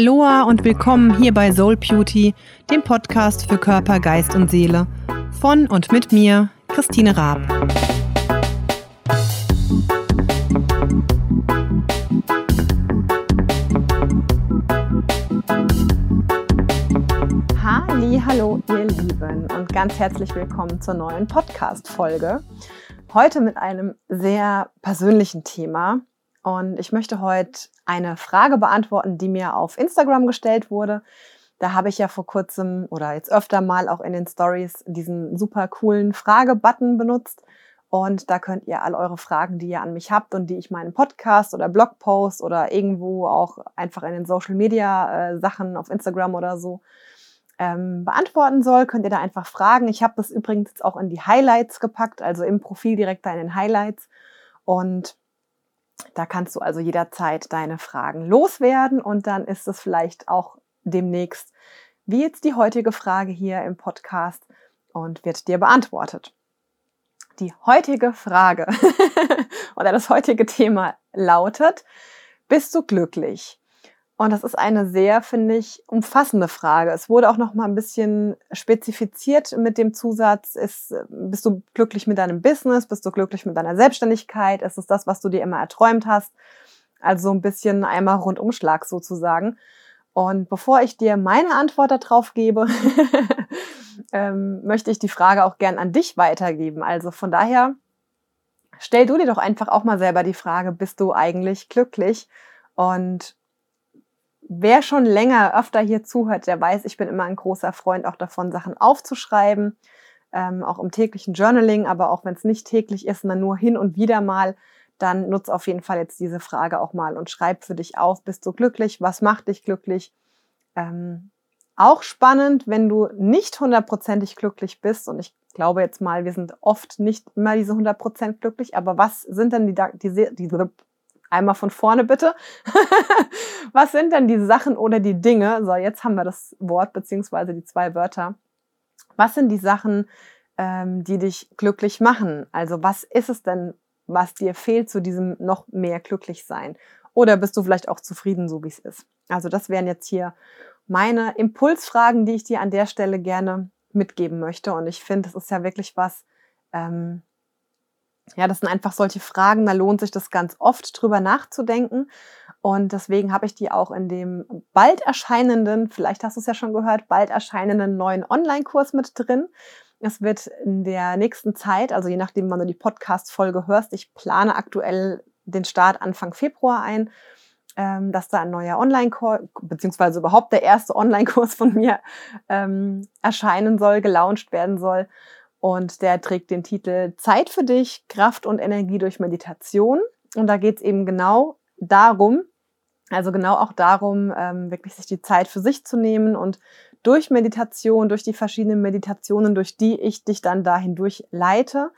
Aloha und willkommen hier bei Soul Beauty, dem Podcast für Körper, Geist und Seele. Von und mit mir, Christine Raab. Hallo, ihr Lieben und ganz herzlich willkommen zur neuen Podcast-Folge. Heute mit einem sehr persönlichen Thema, und ich möchte heute eine Frage beantworten, die mir auf Instagram gestellt wurde. Da habe ich ja vor kurzem oder jetzt öfter mal auch in den Stories diesen super coolen Frage-Button benutzt. Und da könnt ihr all eure Fragen, die ihr an mich habt und die ich meinen Podcast oder Blogpost oder irgendwo auch einfach in den Social Media äh, Sachen auf Instagram oder so ähm, beantworten soll, könnt ihr da einfach fragen. Ich habe das übrigens jetzt auch in die Highlights gepackt, also im Profil direkt da in den Highlights. Und da kannst du also jederzeit deine Fragen loswerden und dann ist es vielleicht auch demnächst, wie jetzt die heutige Frage hier im Podcast und wird dir beantwortet. Die heutige Frage oder das heutige Thema lautet, bist du glücklich? Und das ist eine sehr, finde ich, umfassende Frage. Es wurde auch noch mal ein bisschen spezifiziert mit dem Zusatz, ist, bist du glücklich mit deinem Business? Bist du glücklich mit deiner Selbstständigkeit? Ist es das, was du dir immer erträumt hast? Also ein bisschen einmal Rundumschlag sozusagen. Und bevor ich dir meine Antwort darauf gebe, ähm, möchte ich die Frage auch gern an dich weitergeben. Also von daher, stell du dir doch einfach auch mal selber die Frage, bist du eigentlich glücklich? Und wer schon länger öfter hier zuhört, der weiß, ich bin immer ein großer Freund auch davon, Sachen aufzuschreiben, ähm, auch im täglichen Journaling, aber auch wenn es nicht täglich ist, sondern nur hin und wieder mal, dann nutz auf jeden Fall jetzt diese Frage auch mal und schreib für dich auf, bist du glücklich, was macht dich glücklich? Ähm, auch spannend, wenn du nicht hundertprozentig glücklich bist. Und ich glaube jetzt mal, wir sind oft nicht immer diese 100% glücklich, aber was sind denn die, die, die, Einmal von vorne bitte. Was sind denn die Sachen oder die Dinge? So, jetzt haben wir das Wort beziehungsweise die zwei Wörter. Was sind die Sachen, ähm, die dich glücklich machen? Also was ist es denn, was dir fehlt zu diesem noch mehr glücklich sein? Oder bist du vielleicht auch zufrieden, so wie es ist? Also das wären jetzt hier meine Impulsfragen, die ich dir an der Stelle gerne mitgeben möchte. Und ich finde, das ist ja wirklich was, ähm, ja, das sind einfach solche Fragen, da lohnt sich das ganz oft drüber nachzudenken. Und deswegen habe ich die auch in dem bald erscheinenden, vielleicht hast du es ja schon gehört, bald erscheinenden neuen Online-Kurs mit drin. Es wird in der nächsten Zeit, also je nachdem, wann du die Podcast-Folge hörst, ich plane aktuell den Start Anfang Februar ein, ähm, dass da ein neuer Online-Kurs, beziehungsweise überhaupt der erste Online-Kurs von mir ähm, erscheinen soll, gelauncht werden soll. Und der trägt den Titel Zeit für dich, Kraft und Energie durch Meditation. Und da geht es eben genau darum, also genau auch darum, ähm, wirklich sich die Zeit für sich zu nehmen und durch Meditation, durch die verschiedenen Meditationen, durch die ich dich dann dahin durchleite,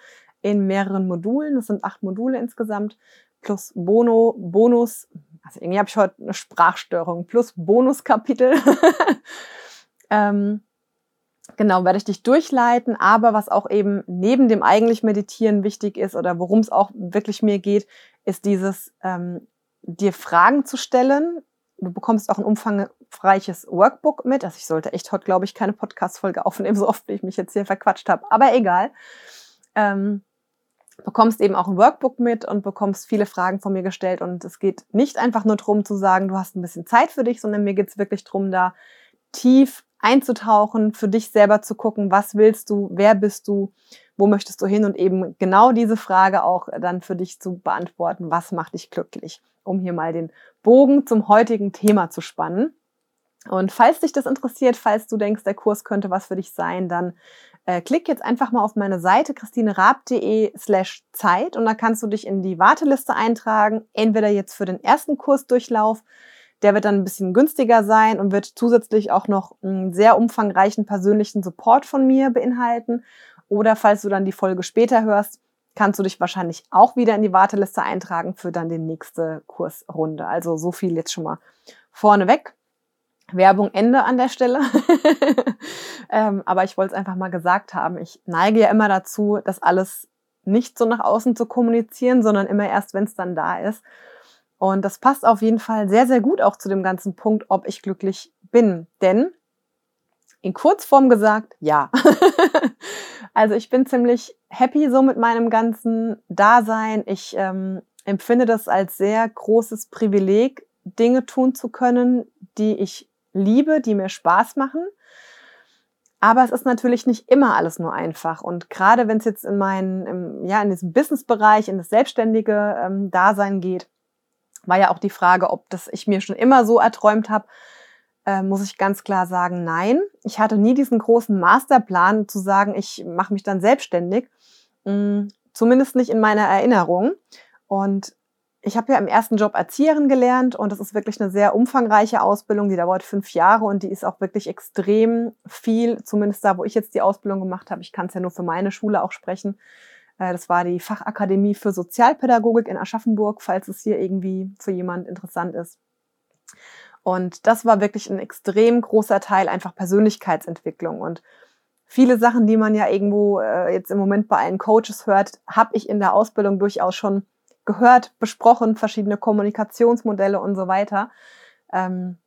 in mehreren Modulen. Das sind acht Module insgesamt, plus Bono, Bonus, also irgendwie habe ich heute eine Sprachstörung, plus Bonuskapitel. ähm, Genau, werde ich dich durchleiten, aber was auch eben neben dem eigentlich Meditieren wichtig ist oder worum es auch wirklich mir geht, ist dieses, ähm, dir Fragen zu stellen. Du bekommst auch ein umfangreiches Workbook mit. Also ich sollte echt heute, glaube ich, keine Podcast-Folge aufnehmen, so oft wie ich mich jetzt hier verquatscht habe. Aber egal. Ähm, bekommst eben auch ein Workbook mit und bekommst viele Fragen von mir gestellt. Und es geht nicht einfach nur darum zu sagen, du hast ein bisschen Zeit für dich, sondern mir geht es wirklich darum, da tief einzutauchen, für dich selber zu gucken, was willst du, wer bist du, wo möchtest du hin und eben genau diese Frage auch dann für dich zu beantworten, was macht dich glücklich, um hier mal den Bogen zum heutigen Thema zu spannen. Und falls dich das interessiert, falls du denkst, der Kurs könnte was für dich sein, dann äh, klick jetzt einfach mal auf meine Seite christinerab.de slash Zeit und da kannst du dich in die Warteliste eintragen, entweder jetzt für den ersten Kursdurchlauf, der wird dann ein bisschen günstiger sein und wird zusätzlich auch noch einen sehr umfangreichen persönlichen Support von mir beinhalten. Oder falls du dann die Folge später hörst, kannst du dich wahrscheinlich auch wieder in die Warteliste eintragen für dann die nächste Kursrunde. Also so viel jetzt schon mal vorneweg. Werbung Ende an der Stelle. ähm, aber ich wollte es einfach mal gesagt haben. Ich neige ja immer dazu, das alles nicht so nach außen zu kommunizieren, sondern immer erst, wenn es dann da ist. Und das passt auf jeden Fall sehr, sehr gut auch zu dem ganzen Punkt, ob ich glücklich bin. Denn in Kurzform gesagt, ja. also ich bin ziemlich happy so mit meinem ganzen Dasein. Ich ähm, empfinde das als sehr großes Privileg, Dinge tun zu können, die ich liebe, die mir Spaß machen. Aber es ist natürlich nicht immer alles nur einfach. Und gerade wenn es jetzt in meinen, im, ja, in diesem Business-Bereich, in das selbstständige ähm, Dasein geht, war ja auch die Frage, ob das ich mir schon immer so erträumt habe, äh, muss ich ganz klar sagen, nein. Ich hatte nie diesen großen Masterplan zu sagen, ich mache mich dann selbstständig. Mh, zumindest nicht in meiner Erinnerung. Und ich habe ja im ersten Job Erzieherin gelernt und das ist wirklich eine sehr umfangreiche Ausbildung, die dauert fünf Jahre und die ist auch wirklich extrem viel, zumindest da, wo ich jetzt die Ausbildung gemacht habe. Ich kann es ja nur für meine Schule auch sprechen. Äh, das war die Fachakademie für Sozialpädagogik in Aschaffenburg, falls es hier irgendwie für jemand interessant ist. Und das war wirklich ein extrem großer Teil einfach Persönlichkeitsentwicklung und viele Sachen, die man ja irgendwo äh, jetzt im Moment bei allen Coaches hört, habe ich in der Ausbildung durchaus schon gehört, besprochen, verschiedene Kommunikationsmodelle und so weiter. Ähm,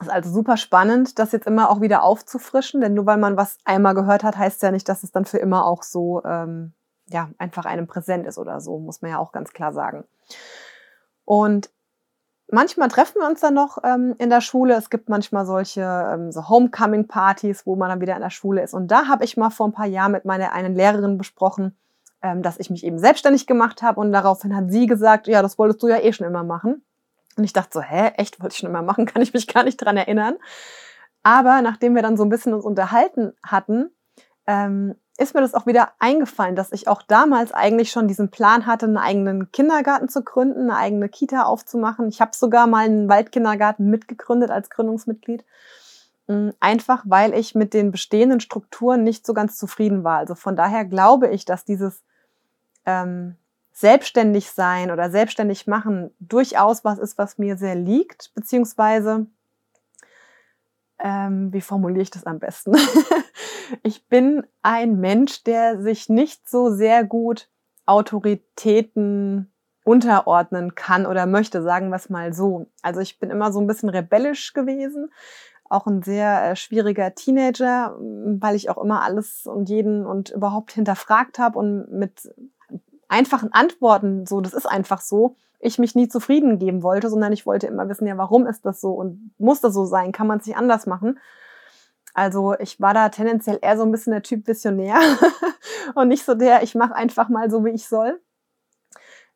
ist also super spannend, das jetzt immer auch wieder aufzufrischen, denn nur weil man was einmal gehört hat, heißt ja nicht, dass es dann für immer auch so ähm, ja einfach einem präsent ist oder so, muss man ja auch ganz klar sagen. Und manchmal treffen wir uns dann noch ähm, in der Schule. Es gibt manchmal solche ähm, so Homecoming-Partys, wo man dann wieder in der Schule ist. Und da habe ich mal vor ein paar Jahren mit meiner einen Lehrerin besprochen, ähm, dass ich mich eben selbstständig gemacht habe und daraufhin hat sie gesagt, ja, das wolltest du ja eh schon immer machen. Und ich dachte so, hä, echt, wollte ich schon immer machen, kann ich mich gar nicht dran erinnern. Aber nachdem wir dann so ein bisschen uns unterhalten hatten, ähm, ist mir das auch wieder eingefallen, dass ich auch damals eigentlich schon diesen Plan hatte, einen eigenen Kindergarten zu gründen, eine eigene Kita aufzumachen. Ich habe sogar mal einen Waldkindergarten mitgegründet als Gründungsmitglied. Hm, einfach weil ich mit den bestehenden Strukturen nicht so ganz zufrieden war. Also von daher glaube ich, dass dieses ähm, selbstständig sein oder selbstständig machen durchaus was ist, was mir sehr liegt, beziehungsweise ähm, wie formuliere ich das am besten? ich bin ein Mensch, der sich nicht so sehr gut Autoritäten unterordnen kann oder möchte, sagen wir es mal so. Also ich bin immer so ein bisschen rebellisch gewesen, auch ein sehr äh, schwieriger Teenager, weil ich auch immer alles und jeden und überhaupt hinterfragt habe und mit einfachen Antworten, so, das ist einfach so, ich mich nie zufrieden geben wollte, sondern ich wollte immer wissen, ja, warum ist das so und muss das so sein? Kann man es nicht anders machen? Also ich war da tendenziell eher so ein bisschen der Typ Visionär und nicht so der, ich mache einfach mal so, wie ich soll.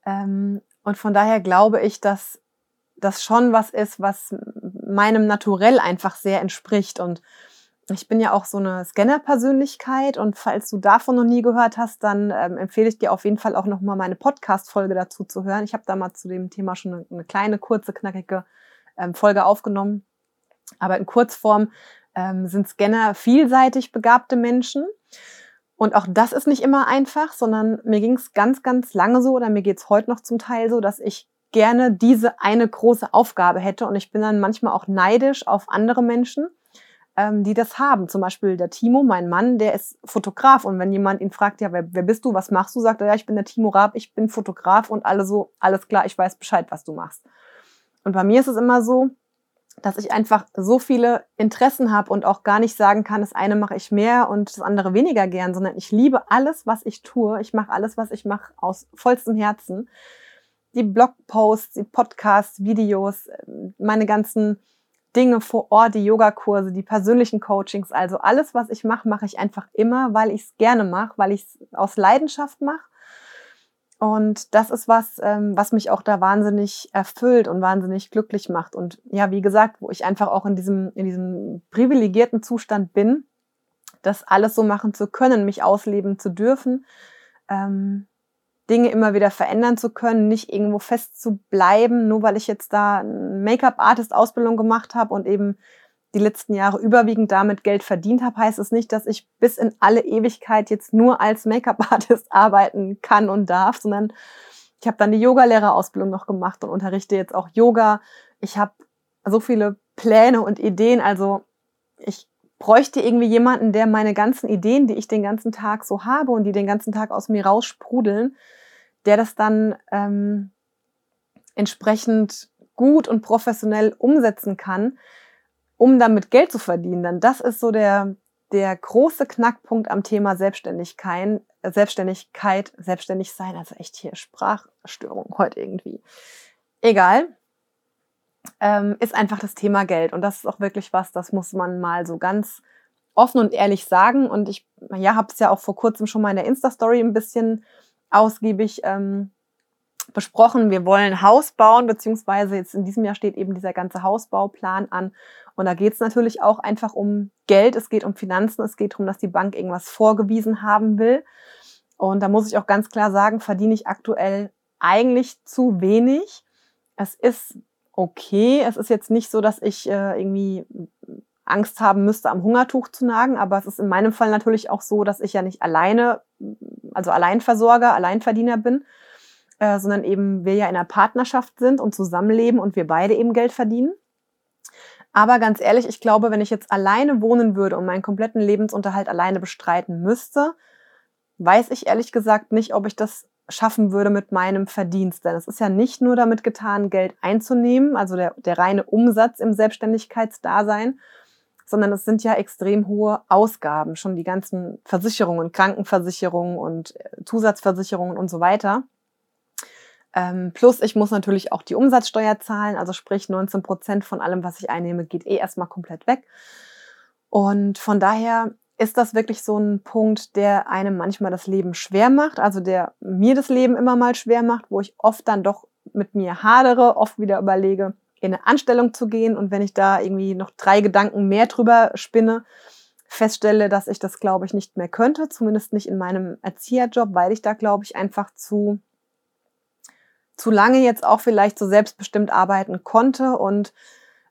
Ähm, und von daher glaube ich, dass das schon was ist, was meinem Naturell einfach sehr entspricht und ich bin ja auch so eine Scanner-Persönlichkeit und falls du davon noch nie gehört hast, dann ähm, empfehle ich dir auf jeden Fall auch nochmal meine Podcast-Folge dazu zu hören. Ich habe da mal zu dem Thema schon eine, eine kleine, kurze, knackige ähm, Folge aufgenommen. Aber in Kurzform ähm, sind Scanner vielseitig begabte Menschen. Und auch das ist nicht immer einfach, sondern mir ging es ganz, ganz lange so oder mir geht es heute noch zum Teil so, dass ich gerne diese eine große Aufgabe hätte und ich bin dann manchmal auch neidisch auf andere Menschen ähm, die das haben. Zum Beispiel der Timo, mein Mann, der ist Fotograf. Und wenn jemand ihn fragt, ja, wer, wer bist du, was machst du, sagt er, ja, ich bin der Timo Raab, ich bin Fotograf und alle so, alles klar, ich weiß Bescheid, was du machst. Und bei mir ist es immer so, dass ich einfach so viele Interessen habe und auch gar nicht sagen kann, das eine mache ich mehr und das andere weniger gern, sondern ich liebe alles, was ich tue. Ich mache alles, was ich mache, aus vollstem Herzen. Die Blogposts, die Podcasts, Videos, meine ganzen Dinge vor Ort, die Yogakurse, die persönlichen Coachings, also alles, was ich mache, mache ich einfach immer, weil ich es gerne mache, weil ich es aus Leidenschaft mache. Und das ist was, ähm, was mich auch da wahnsinnig erfüllt und wahnsinnig glücklich macht. Und ja, wie gesagt, wo ich einfach auch in diesem, in diesem privilegierten Zustand bin, das alles so machen zu können, mich ausleben zu dürfen, ähm, Dinge immer wieder verändern zu können, nicht irgendwo fest zu bleiben, nur weil ich jetzt da Make-up-Artist-Ausbildung gemacht habe und eben die letzten Jahre überwiegend damit Geld verdient habe, heißt es nicht, dass ich bis in alle Ewigkeit jetzt nur als Make-up-Artist arbeiten kann und darf, sondern ich habe dann die Yogalehrerausbildung noch gemacht und unterrichte jetzt auch Yoga. Ich habe so viele Pläne und Ideen, also ich bräuchte irgendwie jemanden, der meine ganzen Ideen, die ich den ganzen Tag so habe und die den ganzen Tag aus mir raussprudeln, der das dann ähm, entsprechend gut und professionell umsetzen kann, um damit Geld zu verdienen. Dann das ist so der, der große Knackpunkt am Thema Selbstständigkeit, Selbstständigkeit, selbstständig sein, also echt hier Sprachstörung heute irgendwie. Egal, ähm, ist einfach das Thema Geld. Und das ist auch wirklich was, das muss man mal so ganz offen und ehrlich sagen. Und ich ja, habe es ja auch vor kurzem schon mal in der Insta-Story ein bisschen ausgiebig ähm, besprochen. Wir wollen Haus bauen, beziehungsweise jetzt in diesem Jahr steht eben dieser ganze Hausbauplan an. Und da geht es natürlich auch einfach um Geld, es geht um Finanzen, es geht darum, dass die Bank irgendwas vorgewiesen haben will. Und da muss ich auch ganz klar sagen, verdiene ich aktuell eigentlich zu wenig. Es ist okay. Es ist jetzt nicht so, dass ich äh, irgendwie Angst haben müsste, am Hungertuch zu nagen, aber es ist in meinem Fall natürlich auch so, dass ich ja nicht alleine, also Alleinversorger, Alleinverdiener bin, äh, sondern eben wir ja in einer Partnerschaft sind und zusammenleben und wir beide eben Geld verdienen. Aber ganz ehrlich, ich glaube, wenn ich jetzt alleine wohnen würde und meinen kompletten Lebensunterhalt alleine bestreiten müsste, weiß ich ehrlich gesagt nicht, ob ich das schaffen würde mit meinem Verdienst. Denn es ist ja nicht nur damit getan, Geld einzunehmen, also der, der reine Umsatz im Selbstständigkeitsdasein, sondern es sind ja extrem hohe Ausgaben, schon die ganzen Versicherungen, Krankenversicherungen und äh, Zusatzversicherungen und so weiter. Ähm, plus ich muss natürlich auch die Umsatzsteuer zahlen, also sprich 19 Prozent von allem, was ich einnehme, geht eh erstmal komplett weg. Und von daher ist das wirklich so ein Punkt, der einem manchmal das Leben schwer macht, also der mir das Leben immer mal schwer macht, wo ich oft dann doch mit mir hadere, oft wieder überlege, in eine Anstellung zu gehen und wenn ich da irgendwie noch drei Gedanken mehr drüber spinne, feststelle, dass ich das, glaube ich, nicht mehr könnte, zumindest nicht in meinem Erzieherjob, weil ich da, glaube ich, einfach zu, zu lange jetzt auch vielleicht so selbstbestimmt arbeiten konnte und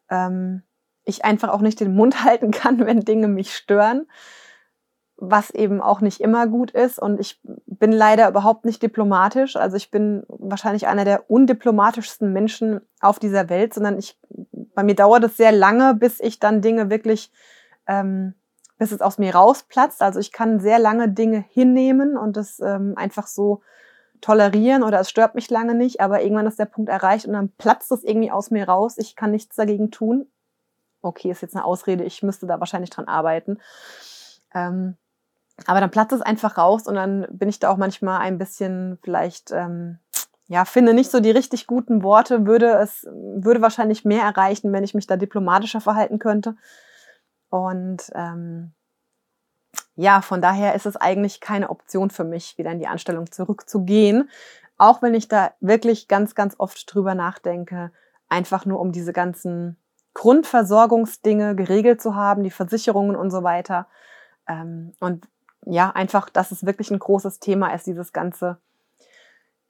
ähm, ich einfach auch nicht den Mund halten kann, wenn Dinge mich stören, was eben auch nicht immer gut ist. Und ich bin leider überhaupt nicht diplomatisch. Also ich bin wahrscheinlich einer der undiplomatischsten Menschen auf dieser Welt, sondern ich, bei mir dauert es sehr lange, bis ich dann Dinge wirklich, ähm, bis es aus mir rausplatzt. Also ich kann sehr lange Dinge hinnehmen und das ähm, einfach so tolerieren oder es stört mich lange nicht, aber irgendwann ist der Punkt erreicht und dann platzt es irgendwie aus mir raus. Ich kann nichts dagegen tun okay, ist jetzt eine Ausrede, ich müsste da wahrscheinlich dran arbeiten. Ähm, aber dann platzt es einfach raus und dann bin ich da auch manchmal ein bisschen vielleicht, ähm, ja, finde nicht so die richtig guten Worte, würde es, würde wahrscheinlich mehr erreichen, wenn ich mich da diplomatischer verhalten könnte. Und ähm, ja, von daher ist es eigentlich keine Option für mich, wieder in die Anstellung zurückzugehen. Auch wenn ich da wirklich ganz, ganz oft drüber nachdenke, einfach nur um diese ganzen Grundversorgungsdinge geregelt zu haben, die Versicherungen und so weiter. Ähm, und ja, einfach, dass es wirklich ein großes Thema ist, dieses ganze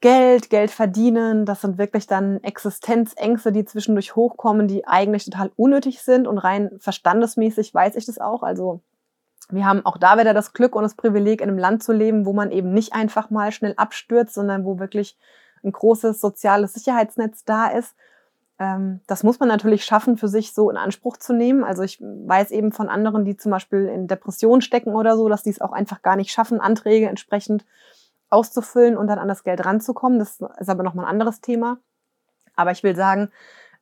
Geld, Geld verdienen. Das sind wirklich dann Existenzängste, die zwischendurch hochkommen, die eigentlich total unnötig sind und rein verstandesmäßig weiß ich das auch. Also wir haben auch da wieder das Glück und das Privileg, in einem Land zu leben, wo man eben nicht einfach mal schnell abstürzt, sondern wo wirklich ein großes soziales Sicherheitsnetz da ist ähm, das muss man natürlich schaffen, für sich so in Anspruch zu nehmen. Also ich weiß eben von anderen, die zum Beispiel in Depressionen stecken oder so, dass die es auch einfach gar nicht schaffen, Anträge entsprechend auszufüllen und dann an das Geld ranzukommen. Das ist aber nochmal ein anderes Thema. Aber ich will sagen,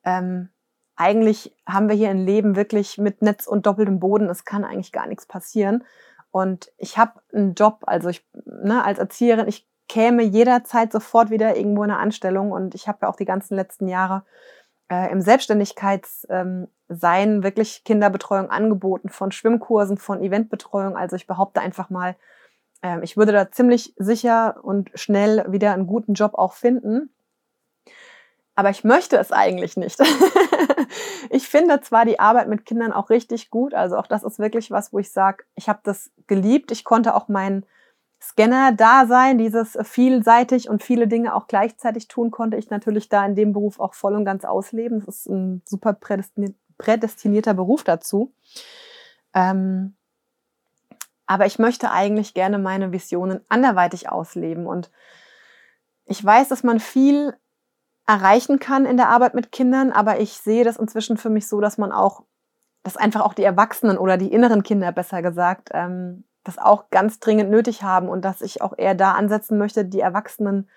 ähm, eigentlich haben wir hier ein Leben wirklich mit Netz und doppeltem Boden. Es kann eigentlich gar nichts passieren. Und ich habe einen Job, also ich ne, als Erzieherin, ich käme jederzeit sofort wieder irgendwo in eine Anstellung und ich habe ja auch die ganzen letzten Jahre äh, im Selbstständigkeitssein ähm, wirklich Kinderbetreuung angeboten, von Schwimmkursen, von Eventbetreuung. Also ich behaupte einfach mal, äh, ich würde da ziemlich sicher und schnell wieder einen guten Job auch finden. Aber ich möchte es eigentlich nicht. ich finde zwar die Arbeit mit Kindern auch richtig gut. Also auch das ist wirklich was, wo ich sage, ich habe das geliebt. Ich konnte auch meinen Scanner-Dasein, dieses vielseitig und viele Dinge auch gleichzeitig tun, konnte ich natürlich da in dem Beruf auch voll und ganz ausleben. Das ist ein super prädestinierter Beruf dazu. Ähm, aber ich möchte eigentlich gerne meine Visionen anderweitig ausleben. Und ich weiß, dass man viel erreichen kann in der Arbeit mit Kindern, aber ich sehe das inzwischen für mich so, dass man auch, dass einfach auch die Erwachsenen oder die inneren Kinder besser gesagt, ähm, das auch ganz dringend nötig haben und dass ich auch eher da ansetzen möchte, die Erwachsenen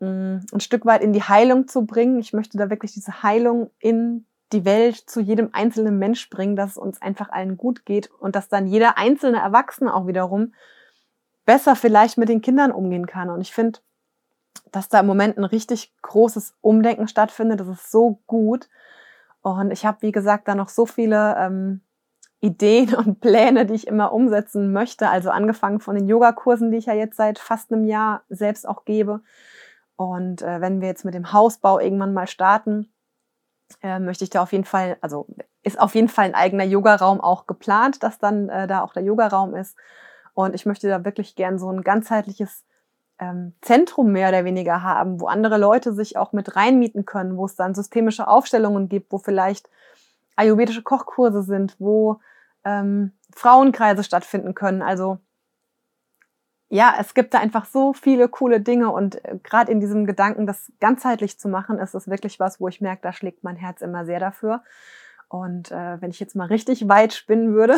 mm, ein Stück weit in die Heilung zu bringen. Ich möchte da wirklich diese Heilung in die Welt zu jedem einzelnen Mensch bringen, dass es uns einfach allen gut geht und dass dann jeder einzelne Erwachsene auch wiederum besser vielleicht mit den Kindern umgehen kann. Und ich finde, dass da im Moment ein richtig großes Umdenken stattfindet. Das ist so gut. Und ich habe, wie gesagt, da noch so viele ähm, Ideen und Pläne, die ich immer umsetzen möchte. Also angefangen von den Yogakursen, die ich ja jetzt seit fast einem Jahr selbst auch gebe. Und äh, wenn wir jetzt mit dem Hausbau irgendwann mal starten, äh, möchte ich da auf jeden Fall, also ist auf jeden Fall ein eigener Yogaraum auch geplant, dass dann äh, da auch der Yogaraum ist. Und ich möchte da wirklich gern so ein ganzheitliches ähm, Zentrum mehr oder weniger haben, wo andere Leute sich auch mit reinmieten können, wo es dann systemische Aufstellungen gibt, wo vielleicht ayurvedische Kochkurse sind, wo ähm, Frauenkreise stattfinden können. Also ja, es gibt da einfach so viele coole Dinge und äh, gerade in diesem Gedanken, das ganzheitlich zu machen, ist es wirklich was, wo ich merke, da schlägt mein Herz immer sehr dafür. Und äh, wenn ich jetzt mal richtig weit spinnen würde,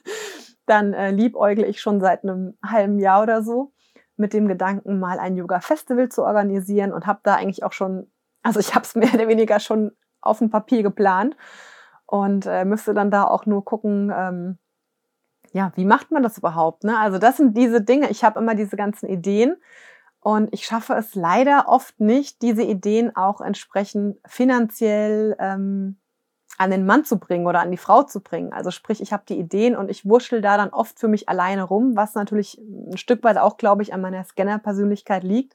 dann äh, liebäugle ich schon seit einem halben Jahr oder so mit dem Gedanken, mal ein Yoga-Festival zu organisieren und habe da eigentlich auch schon, also ich habe es mehr oder weniger schon auf dem Papier geplant und äh, müsste dann da auch nur gucken, ähm, ja, wie macht man das überhaupt? Ne? Also das sind diese Dinge. Ich habe immer diese ganzen Ideen und ich schaffe es leider oft nicht, diese Ideen auch entsprechend finanziell ähm, an den Mann zu bringen oder an die Frau zu bringen. Also sprich, ich habe die Ideen und ich wurschtel da dann oft für mich alleine rum, was natürlich ein Stück weit auch, glaube ich, an meiner Scanner-Persönlichkeit liegt,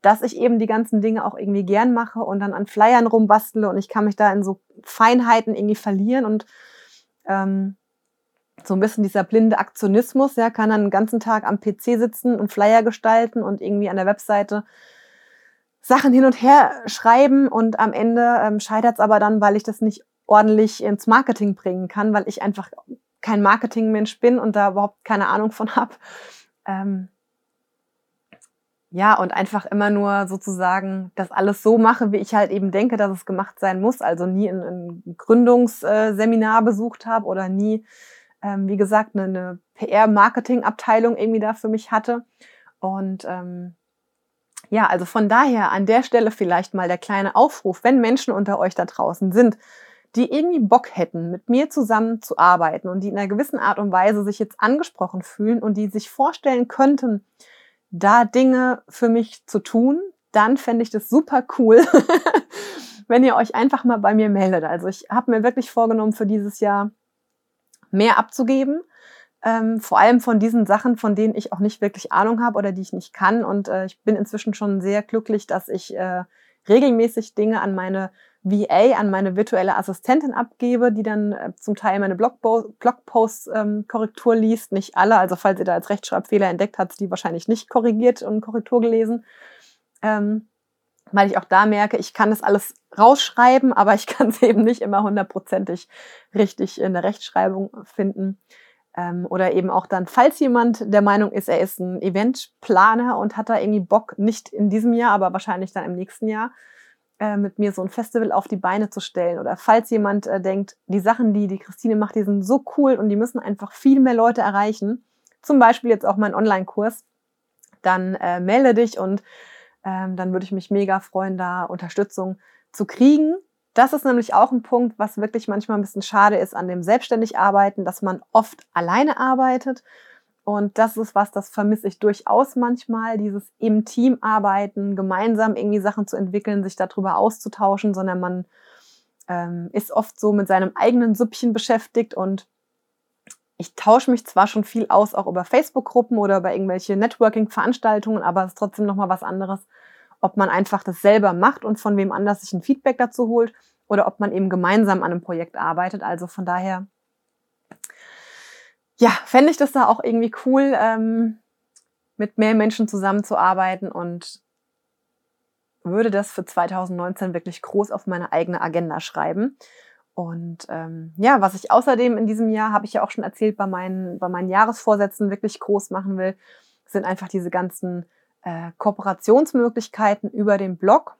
dass ich eben die ganzen Dinge auch irgendwie gern mache und dann an Flyern rumbastele und ich kann mich da in so Feinheiten irgendwie verlieren und ähm, so ein bisschen dieser blinde Aktionismus, ja, kann dann den ganzen Tag am PC sitzen und Flyer gestalten und irgendwie an der Webseite Sachen hin und her schreiben und am Ende ähm, scheitert es aber dann, weil ich das nicht ordentlich ins Marketing bringen kann, weil ich einfach kein Marketingmensch bin und da überhaupt keine Ahnung von habe. Ähm, ja, und einfach immer nur sozusagen das alles so mache, wie ich halt eben denke, dass es gemacht sein muss. Also nie ein, ein Gründungsseminar besucht habe oder nie ähm, wie gesagt, eine, eine PR-Marketing-Abteilung irgendwie da für mich hatte. Und ähm, ja, also von daher an der Stelle vielleicht mal der kleine Aufruf, wenn Menschen unter euch da draußen sind, die irgendwie Bock hätten, mit mir zusammen zu arbeiten und die in einer gewissen Art und Weise sich jetzt angesprochen fühlen und die sich vorstellen könnten, da Dinge für mich zu tun, dann fände ich das super cool, wenn ihr euch einfach mal bei mir meldet. Also ich habe mir wirklich vorgenommen für dieses Jahr mehr abzugeben. Ähm, vor allem von diesen Sachen, von denen ich auch nicht wirklich Ahnung habe oder die ich nicht kann. Und äh, ich bin inzwischen schon sehr glücklich, dass ich äh, regelmäßig Dinge an meine VA, an meine virtuelle Assistentin abgebe, die dann äh, zum Teil meine Blogposts ähm, Korrektur liest. Nicht alle, also falls ihr da als Rechtschreibfehler entdeckt, sie die wahrscheinlich nicht korrigiert und Korrektur gelesen. Ähm, weil ich auch da merke, ich kann das alles rausschreiben, aber ich kann es eben nicht immer hundertprozentig richtig in der Rechtschreibung finden. Ähm, oder eben auch dann, falls jemand der Meinung ist, er ist ein Eventplaner und hat da irgendwie Bock, nicht in diesem Jahr, aber wahrscheinlich dann im nächsten Jahr, äh, mit mir so ein Festival auf die Beine zu stellen. Oder falls jemand äh, denkt, die Sachen, die die Christine macht, die sind so cool und die müssen einfach viel mehr Leute erreichen. Zum Beispiel jetzt auch mein Online-Kurs. Dann äh, melde dich und ähm, dann würde ich mich mega freuen, da Unterstützung zu kriegen. Das ist nämlich auch ein Punkt, was wirklich manchmal ein bisschen schade ist an dem selbstständig arbeiten, dass man oft alleine arbeitet. Und das ist was, das vermisse ich durchaus manchmal, dieses im Team arbeiten, gemeinsam irgendwie Sachen zu entwickeln, sich darüber auszutauschen, sondern man ähm, ist oft so mit seinem eigenen Süppchen beschäftigt und ich tausche mich zwar schon viel aus, auch über Facebook-Gruppen oder über irgendwelche Networking-Veranstaltungen, aber es ist trotzdem nochmal was anderes, ob man einfach das selber macht und von wem anders sich ein Feedback dazu holt oder ob man eben gemeinsam an einem Projekt arbeitet. Also von daher, ja, fände ich das da auch irgendwie cool, ähm, mit mehr Menschen zusammenzuarbeiten und würde das für 2019 wirklich groß auf meine eigene Agenda schreiben. Und ähm, ja, was ich außerdem in diesem Jahr, habe ich ja auch schon erzählt, bei meinen, bei meinen Jahresvorsätzen wirklich groß machen will, sind einfach diese ganzen äh, Kooperationsmöglichkeiten über den Blog.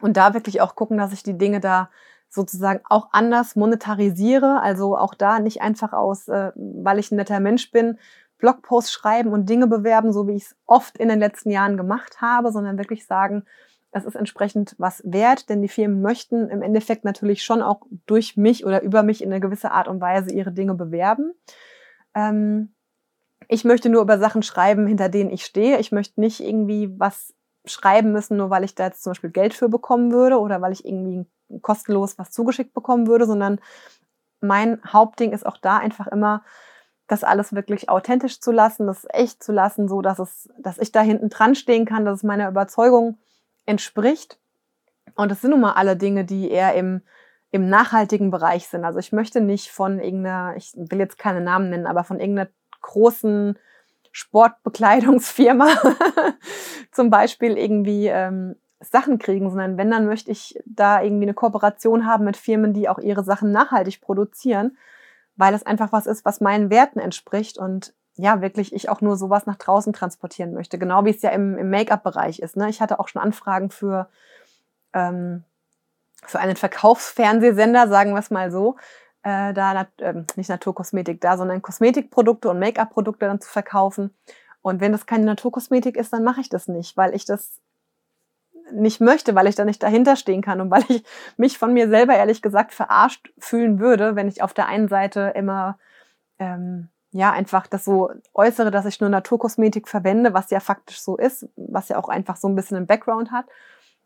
Und da wirklich auch gucken, dass ich die Dinge da sozusagen auch anders monetarisiere. Also auch da nicht einfach aus, äh, weil ich ein netter Mensch bin, Blogposts schreiben und Dinge bewerben, so wie ich es oft in den letzten Jahren gemacht habe, sondern wirklich sagen, es ist entsprechend was wert, denn die Firmen möchten im Endeffekt natürlich schon auch durch mich oder über mich in eine gewisse Art und Weise ihre Dinge bewerben. Ähm, ich möchte nur über Sachen schreiben, hinter denen ich stehe. Ich möchte nicht irgendwie was schreiben müssen, nur weil ich da jetzt zum Beispiel Geld für bekommen würde oder weil ich irgendwie kostenlos was zugeschickt bekommen würde, sondern mein Hauptding ist auch da einfach immer, das alles wirklich authentisch zu lassen, das echt zu lassen, so dass es, dass ich da hinten dran stehen kann, dass es meiner Überzeugung entspricht. Und das sind nun mal alle Dinge, die eher im, im nachhaltigen Bereich sind. Also ich möchte nicht von irgendeiner, ich will jetzt keine Namen nennen, aber von irgendeiner großen Sportbekleidungsfirma zum Beispiel irgendwie ähm, Sachen kriegen, sondern wenn, dann möchte ich da irgendwie eine Kooperation haben mit Firmen, die auch ihre Sachen nachhaltig produzieren, weil es einfach was ist, was meinen Werten entspricht und ja, wirklich ich auch nur sowas nach draußen transportieren möchte. Genau wie es ja im, im Make-up-Bereich ist. Ne? Ich hatte auch schon Anfragen für, ähm, für einen Verkaufsfernsehsender, sagen wir es mal so, äh, da äh, nicht Naturkosmetik da, sondern Kosmetikprodukte und Make-up-Produkte dann zu verkaufen. Und wenn das keine Naturkosmetik ist, dann mache ich das nicht, weil ich das nicht möchte, weil ich da nicht dahinter stehen kann und weil ich mich von mir selber ehrlich gesagt verarscht fühlen würde, wenn ich auf der einen Seite immer ähm, ja einfach das so äußere, dass ich nur Naturkosmetik verwende, was ja faktisch so ist, was ja auch einfach so ein bisschen einen Background hat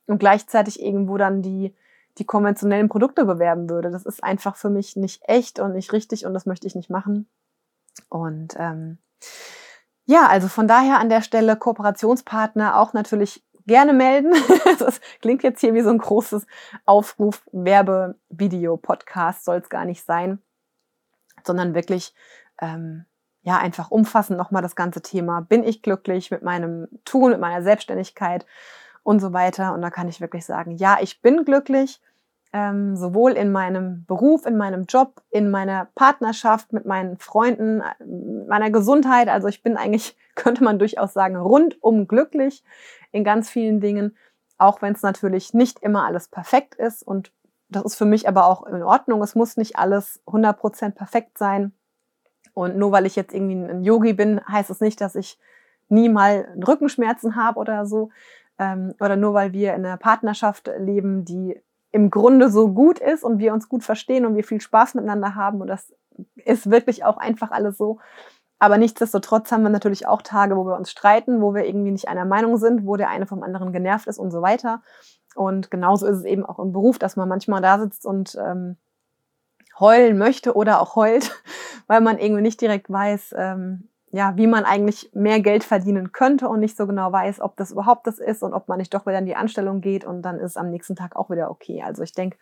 und gleichzeitig irgendwo dann die die konventionellen Produkte bewerben würde. Das ist einfach für mich nicht echt und nicht richtig und das möchte ich nicht machen. Und ähm, ja, also von daher an der Stelle Kooperationspartner auch natürlich gerne melden. Das klingt jetzt hier wie so ein großes Aufruf, Werbe, Video, Podcast soll es gar nicht sein, sondern wirklich ähm, ja einfach umfassend nochmal das ganze Thema. Bin ich glücklich mit meinem Tun, mit meiner Selbstständigkeit und so weiter? Und da kann ich wirklich sagen, ja, ich bin glücklich ähm, sowohl in meinem Beruf, in meinem Job, in meiner Partnerschaft, mit meinen Freunden, mit meiner Gesundheit. Also ich bin eigentlich, könnte man durchaus sagen, rundum glücklich in ganz vielen Dingen, auch wenn es natürlich nicht immer alles perfekt ist. Und das ist für mich aber auch in Ordnung. Es muss nicht alles 100% perfekt sein. Und nur weil ich jetzt irgendwie ein Yogi bin, heißt es nicht, dass ich nie mal Rückenschmerzen habe oder so. Ähm, oder nur weil wir in einer Partnerschaft leben, die im Grunde so gut ist und wir uns gut verstehen und wir viel Spaß miteinander haben. Und das ist wirklich auch einfach alles so. Aber nichtsdestotrotz haben wir natürlich auch Tage, wo wir uns streiten, wo wir irgendwie nicht einer Meinung sind, wo der eine vom anderen genervt ist und so weiter. Und genauso ist es eben auch im Beruf, dass man manchmal da sitzt und ähm, heulen möchte oder auch heult, weil man irgendwie nicht direkt weiß, ähm, ja, wie man eigentlich mehr Geld verdienen könnte und nicht so genau weiß, ob das überhaupt das ist und ob man nicht doch wieder in die Anstellung geht und dann ist am nächsten Tag auch wieder okay. Also ich denke,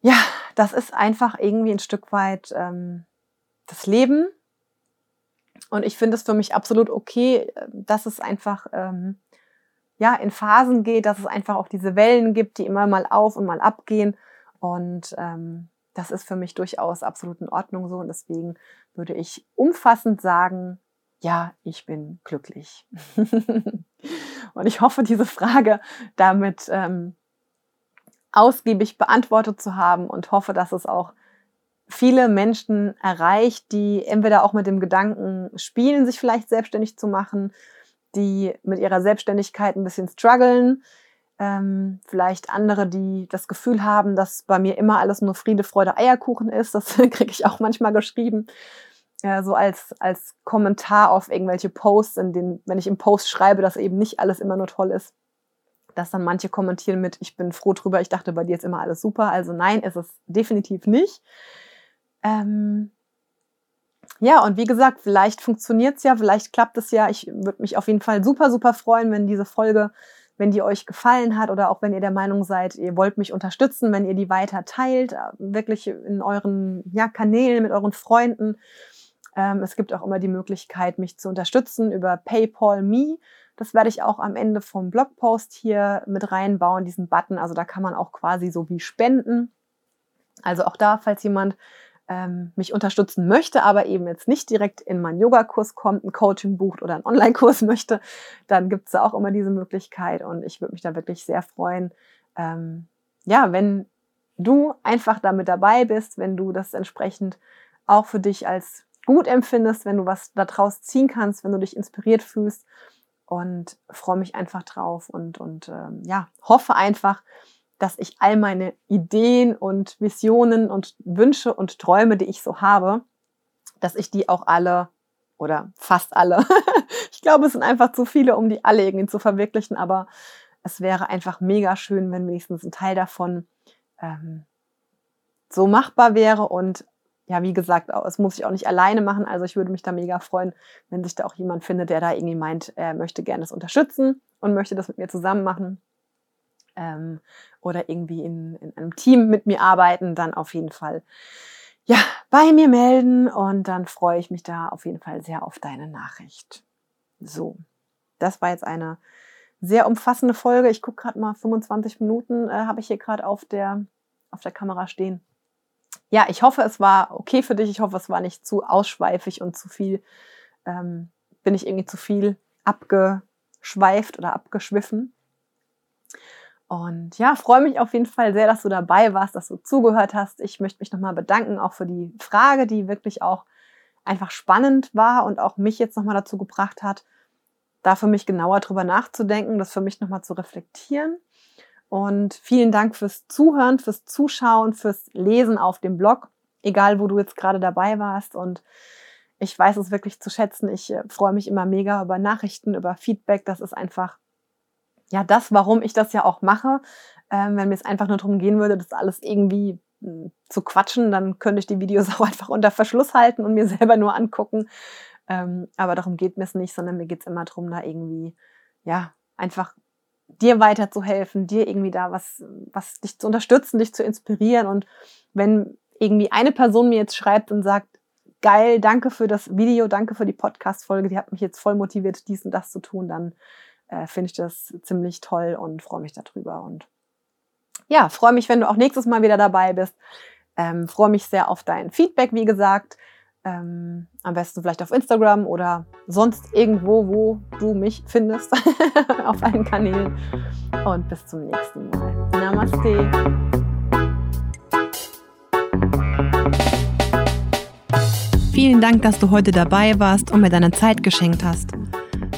ja, das ist einfach irgendwie ein Stück weit ähm, das Leben. Und ich finde es für mich absolut okay, dass es einfach ähm, ja in Phasen geht, dass es einfach auch diese Wellen gibt, die immer mal auf und mal abgehen. Und ähm, das ist für mich durchaus absolut in Ordnung so. Und deswegen würde ich umfassend sagen, ja, ich bin glücklich. und ich hoffe, diese Frage damit ähm, ausgiebig beantwortet zu haben und hoffe, dass es auch viele Menschen erreicht, die entweder auch mit dem Gedanken spielen, sich vielleicht selbstständig zu machen, die mit ihrer Selbstständigkeit ein bisschen strugglen, ähm, vielleicht andere, die das Gefühl haben, dass bei mir immer alles nur Friede, Freude, Eierkuchen ist. Das kriege ich auch manchmal geschrieben. Äh, so als, als Kommentar auf irgendwelche Posts, in denen, wenn ich im Post schreibe, dass eben nicht alles immer nur toll ist, dass dann manche kommentieren mit, ich bin froh drüber, ich dachte, bei dir ist immer alles super. Also nein, ist es definitiv nicht. Ähm, ja, und wie gesagt, vielleicht funktioniert es ja, vielleicht klappt es ja. Ich würde mich auf jeden Fall super, super freuen, wenn diese Folge wenn die euch gefallen hat oder auch wenn ihr der Meinung seid, ihr wollt mich unterstützen, wenn ihr die weiter teilt, äh, wirklich in euren ja, Kanälen mit euren Freunden. Ähm, es gibt auch immer die Möglichkeit, mich zu unterstützen über PayPal Me. Das werde ich auch am Ende vom Blogpost hier mit reinbauen, diesen Button. Also da kann man auch quasi so wie spenden. Also auch da, falls jemand ähm, mich unterstützen möchte, aber eben jetzt nicht direkt in meinen Yogakurs kommt, ein Coaching bucht oder einen Online-Kurs möchte, dann gibt es auch immer diese Möglichkeit und ich würde mich da wirklich sehr freuen, ähm, ja, wenn du einfach damit dabei bist, wenn du das entsprechend auch für dich als gut empfindest, wenn du was daraus ziehen kannst, wenn du dich inspiriert fühlst und freue mich einfach drauf und, und ähm, ja, hoffe einfach, dass ich all meine Ideen und Visionen und Wünsche und Träume, die ich so habe, dass ich die auch alle oder fast alle, ich glaube, es sind einfach zu viele, um die alle irgendwie zu verwirklichen, aber es wäre einfach mega schön, wenn wenigstens ein Teil davon ähm, so machbar wäre und ja, wie gesagt, es muss ich auch nicht alleine machen. Also ich würde mich da mega freuen, wenn sich da auch jemand findet, der da irgendwie meint, er möchte gerne das unterstützen und möchte das mit mir zusammen machen. Ähm, oder irgendwie in, in einem Team mit mir arbeiten, dann auf jeden Fall ja, bei mir melden und dann freue ich mich da auf jeden Fall sehr auf deine Nachricht. So, das war jetzt eine sehr umfassende Folge. Ich gucke gerade mal, 25 Minuten äh, habe ich hier gerade auf der, auf der Kamera stehen ja, ich hoffe, es war okay für dich. Ich hoffe, es war nicht zu ausschweifig und zu viel, ähm, bin ich irgendwie zu viel abgeschweift oder abgeschwiffen. Und ja, freue mich auf jeden Fall sehr, dass du dabei warst, dass du zugehört hast. Ich möchte mich nochmal bedanken, auch für die Frage, die wirklich auch einfach spannend war und auch mich jetzt nochmal dazu gebracht hat, da für mich genauer drüber nachzudenken, das für mich nochmal zu reflektieren. Und vielen Dank fürs Zuhören, fürs Zuschauen, fürs Lesen auf dem Blog, egal wo du jetzt gerade dabei warst. Und ich weiß es wirklich zu schätzen. Ich äh, freue mich immer mega über Nachrichten, über Feedback. Das ist einfach ja das, warum ich das ja auch mache. Ähm, wenn mir es einfach nur darum gehen würde, das alles irgendwie hm, zu quatschen, dann könnte ich die Videos auch einfach unter Verschluss halten und mir selber nur angucken. Ähm, aber darum geht mir es nicht, sondern mir geht es immer darum, da irgendwie ja einfach dir weiterzuhelfen, dir irgendwie da was, was dich zu unterstützen, dich zu inspirieren. Und wenn irgendwie eine Person mir jetzt schreibt und sagt, geil, danke für das Video, danke für die Podcast-Folge, die hat mich jetzt voll motiviert, dies und das zu tun, dann äh, finde ich das ziemlich toll und freue mich darüber. Und ja, freue mich, wenn du auch nächstes Mal wieder dabei bist. Ähm, freue mich sehr auf dein Feedback, wie gesagt. Ähm, am besten vielleicht auf Instagram oder sonst irgendwo, wo du mich findest, auf allen Kanälen. Und bis zum nächsten Mal. Namaste. Vielen Dank, dass du heute dabei warst und mir deine Zeit geschenkt hast.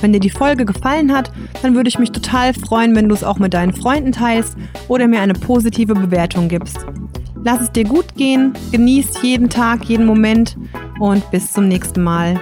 Wenn dir die Folge gefallen hat, dann würde ich mich total freuen, wenn du es auch mit deinen Freunden teilst oder mir eine positive Bewertung gibst. Lass es dir gut gehen, genieß jeden Tag, jeden Moment und bis zum nächsten Mal.